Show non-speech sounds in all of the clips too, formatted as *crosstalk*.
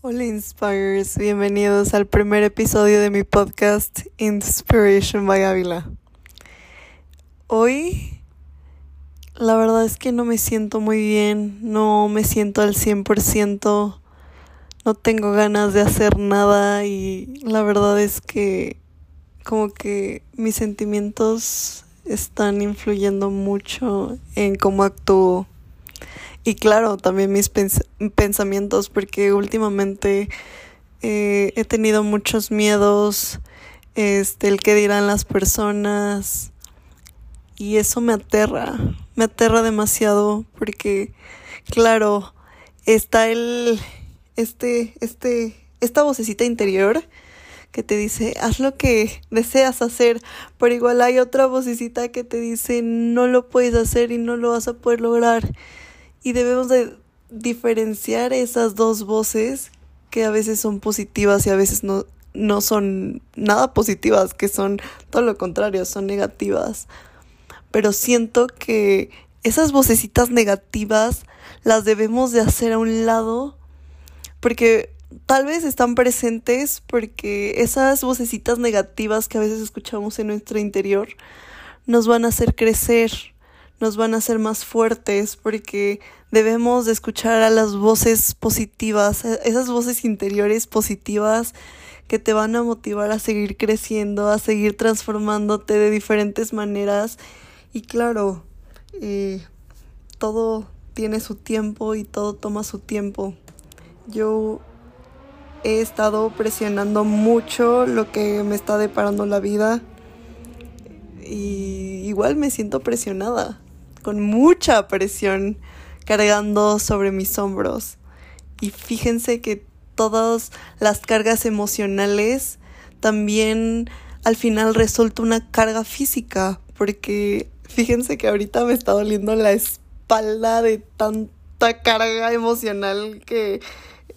Hola Inspires, bienvenidos al primer episodio de mi podcast Inspiration by Ávila. Hoy la verdad es que no me siento muy bien, no me siento al 100%, no tengo ganas de hacer nada y la verdad es que como que mis sentimientos están influyendo mucho en cómo actúo. Y claro, también mis pensamientos, porque últimamente eh, he tenido muchos miedos, este, el que dirán las personas, y eso me aterra, me aterra demasiado, porque claro, está el, este, este, esta vocecita interior que te dice, haz lo que deseas hacer, pero igual hay otra vocecita que te dice, no lo puedes hacer y no lo vas a poder lograr. Y debemos de diferenciar esas dos voces que a veces son positivas y a veces no, no son nada positivas, que son todo lo contrario, son negativas. Pero siento que esas vocecitas negativas las debemos de hacer a un lado porque tal vez están presentes porque esas vocecitas negativas que a veces escuchamos en nuestro interior nos van a hacer crecer, nos van a hacer más fuertes porque debemos de escuchar a las voces positivas, esas voces interiores positivas que te van a motivar a seguir creciendo, a seguir transformándote de diferentes maneras y claro, eh, todo tiene su tiempo y todo toma su tiempo. Yo he estado presionando mucho lo que me está deparando la vida y igual me siento presionada, con mucha presión cargando sobre mis hombros. Y fíjense que todas las cargas emocionales también al final resulta una carga física, porque fíjense que ahorita me está doliendo la espalda de tanta carga emocional que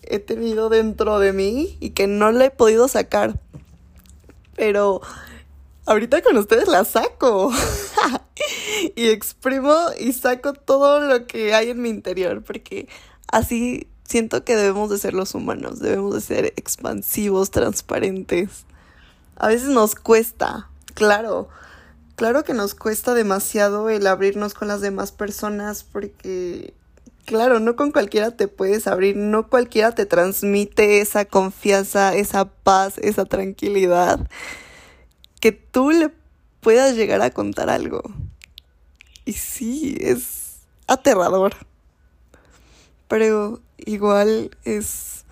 he tenido dentro de mí y que no la he podido sacar. Pero ahorita con ustedes la saco. *laughs* y exprimo y saco todo lo que hay en mi interior. Porque así siento que debemos de ser los humanos. Debemos de ser expansivos, transparentes. A veces nos cuesta, claro. Claro que nos cuesta demasiado el abrirnos con las demás personas porque Claro, no con cualquiera te puedes abrir, no cualquiera te transmite esa confianza, esa paz, esa tranquilidad, que tú le puedas llegar a contar algo. Y sí, es aterrador, pero igual es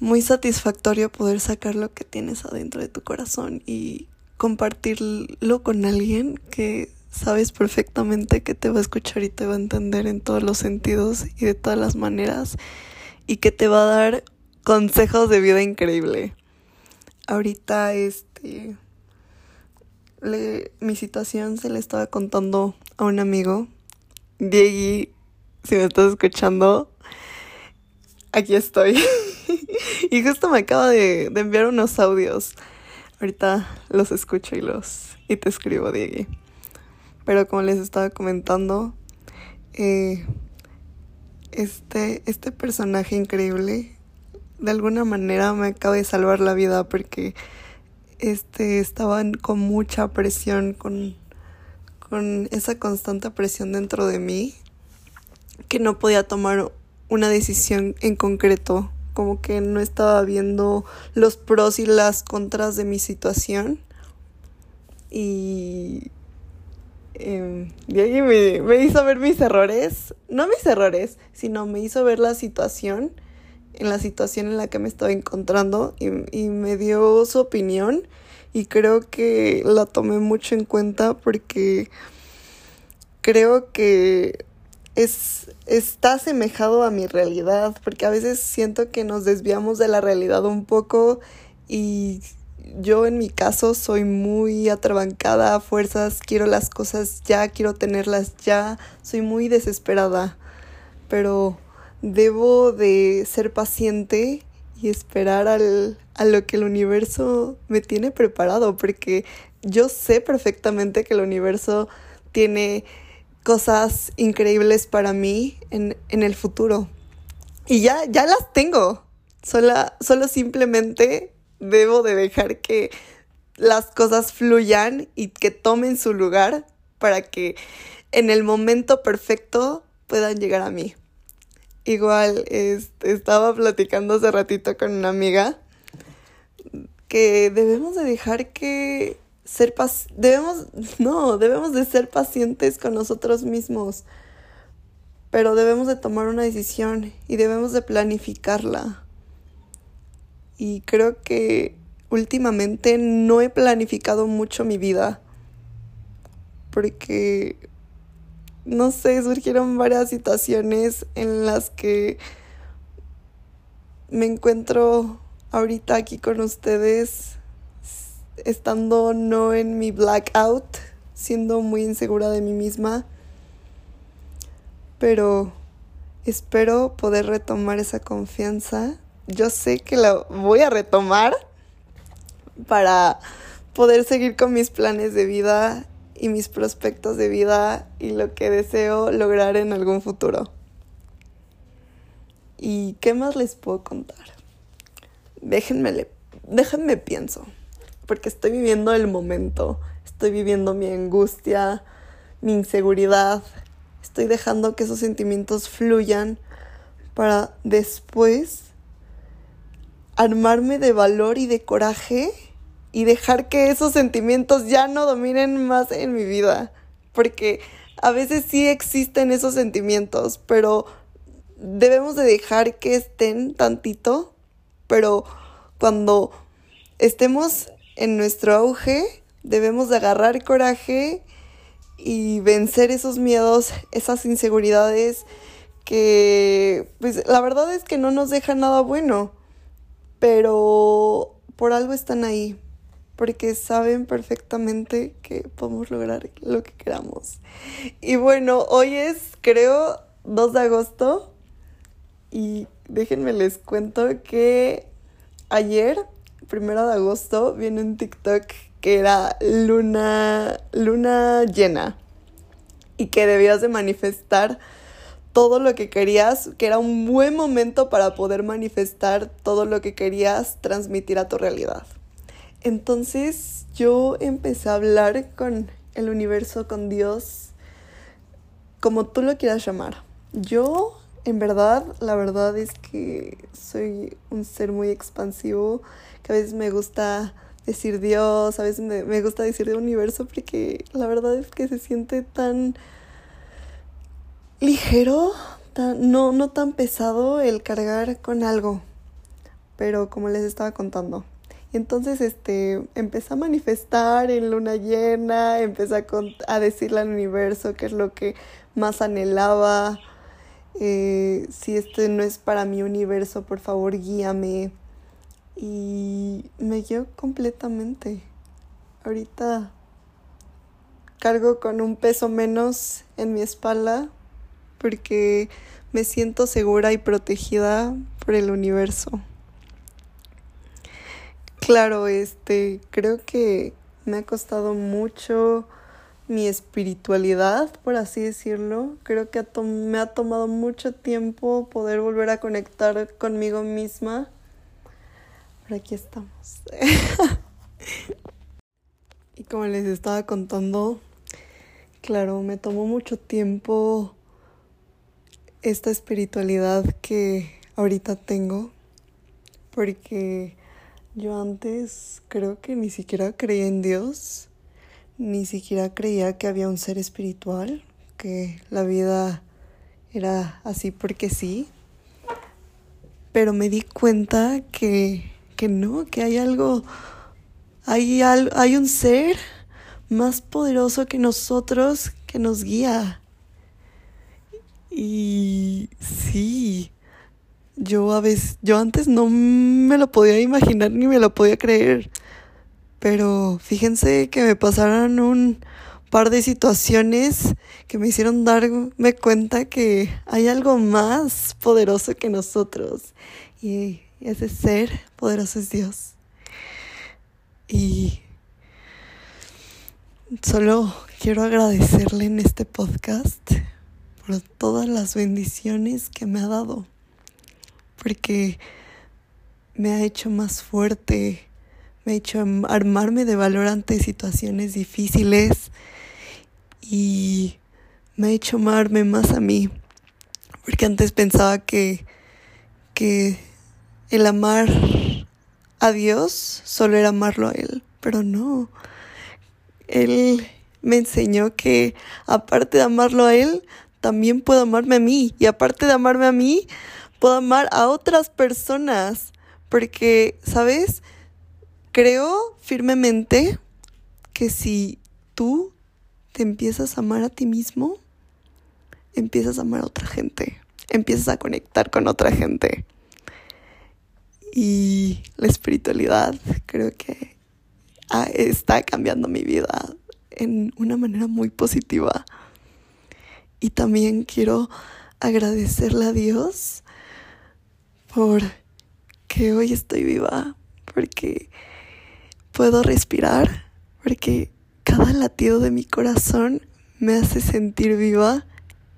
muy satisfactorio poder sacar lo que tienes adentro de tu corazón y compartirlo con alguien que sabes perfectamente que te va a escuchar y te va a entender en todos los sentidos y de todas las maneras y que te va a dar consejos de vida increíble. Ahorita este mi situación se le estaba contando a un amigo, Diegui, si me estás escuchando, aquí estoy. *laughs* y justo me acaba de, de, enviar unos audios. Ahorita los escucho y los y te escribo, Diegui. Pero como les estaba comentando, eh, este, este personaje increíble de alguna manera me acaba de salvar la vida porque este estaban con mucha presión, con, con esa constante presión dentro de mí, que no podía tomar una decisión en concreto, como que no estaba viendo los pros y las contras de mi situación. Y eh, me, me, hizo ver mis errores, no mis errores, sino me hizo ver la situación, en la situación en la que me estaba encontrando y, y me dio su opinión y creo que la tomé mucho en cuenta porque creo que es, está asemejado a mi realidad, porque a veces siento que nos desviamos de la realidad un poco y yo en mi caso soy muy atrabancada a fuerzas, quiero las cosas ya, quiero tenerlas ya, soy muy desesperada, pero debo de ser paciente y esperar al, a lo que el universo me tiene preparado, porque yo sé perfectamente que el universo tiene cosas increíbles para mí en, en el futuro. Y ya, ya las tengo, solo simplemente debo de dejar que las cosas fluyan y que tomen su lugar para que en el momento perfecto puedan llegar a mí. Igual este, estaba platicando hace ratito con una amiga que debemos de dejar que ser debemos *laughs* no, debemos de ser pacientes con nosotros mismos. Pero debemos de tomar una decisión y debemos de planificarla. Y creo que últimamente no he planificado mucho mi vida. Porque no sé, surgieron varias situaciones en las que me encuentro ahorita aquí con ustedes, estando no en mi blackout, siendo muy insegura de mí misma, pero espero poder retomar esa confianza. Yo sé que la voy a retomar para poder seguir con mis planes de vida y mis prospectos de vida y lo que deseo lograr en algún futuro. ¿Y qué más les puedo contar? Déjenme, déjenme pienso, porque estoy viviendo el momento, estoy viviendo mi angustia, mi inseguridad, estoy dejando que esos sentimientos fluyan para después armarme de valor y de coraje y dejar que esos sentimientos ya no dominen más en mi vida. Porque a veces sí existen esos sentimientos, pero debemos de dejar que estén tantito, pero cuando estemos en nuestro auge, debemos de agarrar coraje y vencer esos miedos, esas inseguridades que pues la verdad es que no nos dejan nada bueno, pero por algo están ahí porque saben perfectamente que podemos lograr lo que queramos. Y bueno, hoy es creo 2 de agosto y déjenme les cuento que ayer, primero de agosto, viene un TikTok que era luna, luna llena y que debías de manifestar todo lo que querías, que era un buen momento para poder manifestar todo lo que querías transmitir a tu realidad. Entonces yo empecé a hablar con el universo, con Dios, como tú lo quieras llamar. Yo, en verdad, la verdad es que soy un ser muy expansivo, que a veces me gusta decir Dios, a veces me, gusta decir de universo, porque la verdad es que se siente tan ligero, tan, no, no tan pesado el cargar con algo. Pero como les estaba contando, entonces, este, empecé a manifestar en luna llena, empecé a, decirle al universo qué es lo que más anhelaba. Eh, si este no es para mi universo, por favor, guíame. Y me guió completamente. Ahorita cargo con un peso menos en mi espalda porque me siento segura y protegida por el universo. Claro, este, creo que me ha costado mucho mi espiritualidad, por así decirlo. Creo que me ha tomado mucho tiempo poder volver a conectar conmigo misma. Pero aquí estamos. *laughs* y como les estaba contando, claro, me tomó mucho tiempo esta espiritualidad que ahorita tengo. Porque yo antes creo que ni siquiera creía en Dios, ni siquiera creía que había un ser espiritual, que la vida era así porque sí. Pero me di cuenta que, que no, que hay algo, hay, hay un ser más poderoso que nosotros que nos guía. Y sí, yo a veces, yo antes no me lo podía imaginar ni me lo podía creer. Pero fíjense que me pasaron un par de situaciones que me hicieron darme cuenta que hay algo más poderoso que nosotros. Y ese ser poderoso es Dios. Y solo quiero agradecerle en este podcast por todas las bendiciones que me ha dado porque me ha hecho más fuerte, me ha hecho armarme de valor ante situaciones difíciles y me ha hecho amarme más a mí. Porque antes pensaba que, que el amar a Dios solo era amarlo a Él, pero no. Él me enseñó que aparte de amarlo a Él, también puedo amarme a mí. Y aparte de amarme a mí, puedo amar a otras personas. Porque, ¿sabes? Creo firmemente que si tú te empiezas a amar a ti mismo, empiezas a amar a otra gente, empiezas a conectar con otra gente. Y la espiritualidad creo que está cambiando mi vida en una manera muy positiva. Y también quiero agradecerle a Dios por que hoy estoy viva, porque puedo respirar, porque cada latido de mi corazón me hace sentir viva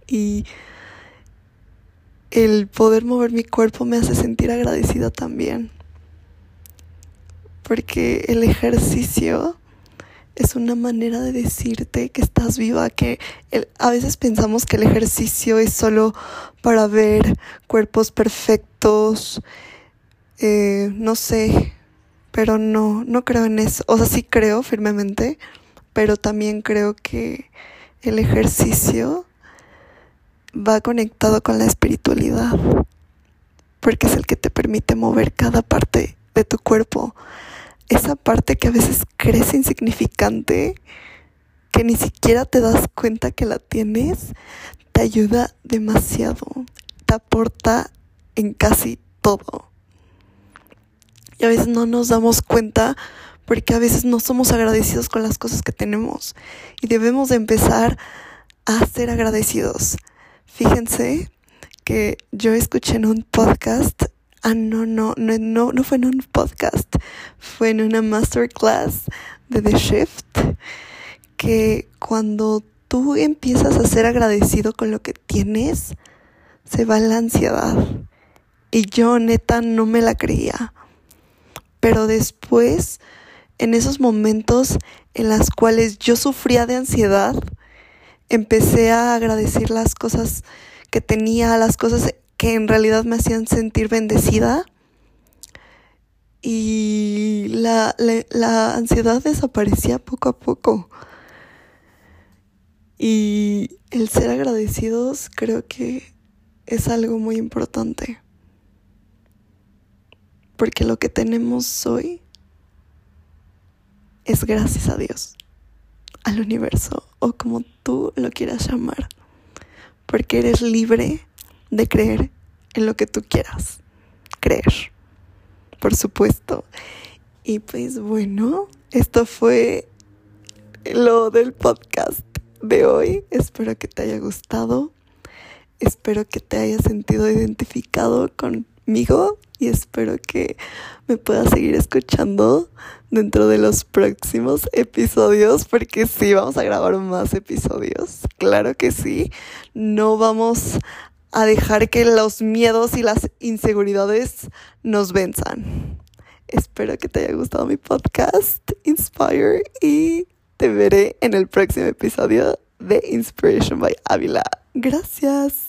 y el poder mover mi cuerpo me hace sentir agradecida también. Porque el ejercicio es una manera de decirte que estás viva, que a veces pensamos que el ejercicio es solo para ver cuerpos perfectos, eh, no sé, pero no, no creo en eso. O sea, sí creo firmemente, pero también creo que el ejercicio va conectado con la espiritualidad, porque es el que te permite mover cada parte de tu cuerpo. Esa parte que a veces crees insignificante, que ni siquiera te das cuenta que la tienes, te ayuda demasiado, te aporta en casi todo. Y a veces no nos damos cuenta porque a veces no somos agradecidos con las cosas que tenemos y debemos de empezar a ser agradecidos. Fíjense que yo escuché en un podcast, ah, no, no, no, no, fue en un podcast, fue en una masterclass de The Shift, que cuando tú empiezas a ser agradecido con lo que tienes, se va la ansiedad. Y yo neta no me la creía. Pero después en esos momentos en las cuales yo sufría de ansiedad, empecé a agradecer las cosas que tenía, las cosas que en realidad me hacían sentir bendecida. Y la, la, ansiedad desaparecía poco a poco. Y el ser agradecidos creo que es algo muy importante. Porque lo que tenemos hoy es gracias a Dios, al universo o como tú lo quieras llamar, porque eres libre de creer en lo que tú quieras creer, por supuesto. Y pues bueno, esto fue lo del podcast de hoy. Espero que te haya gustado. Espero que te hayas sentido identificado conmigo y espero que me puedas seguir escuchando dentro de los próximos episodios porque sí, vamos a grabar más episodios, claro que sí, no vamos a dejar que los miedos y las inseguridades nos venzan. Espero que te haya gustado mi podcast, Inspire, y te veré en el próximo episodio de Inspiration by Avila. Gracias.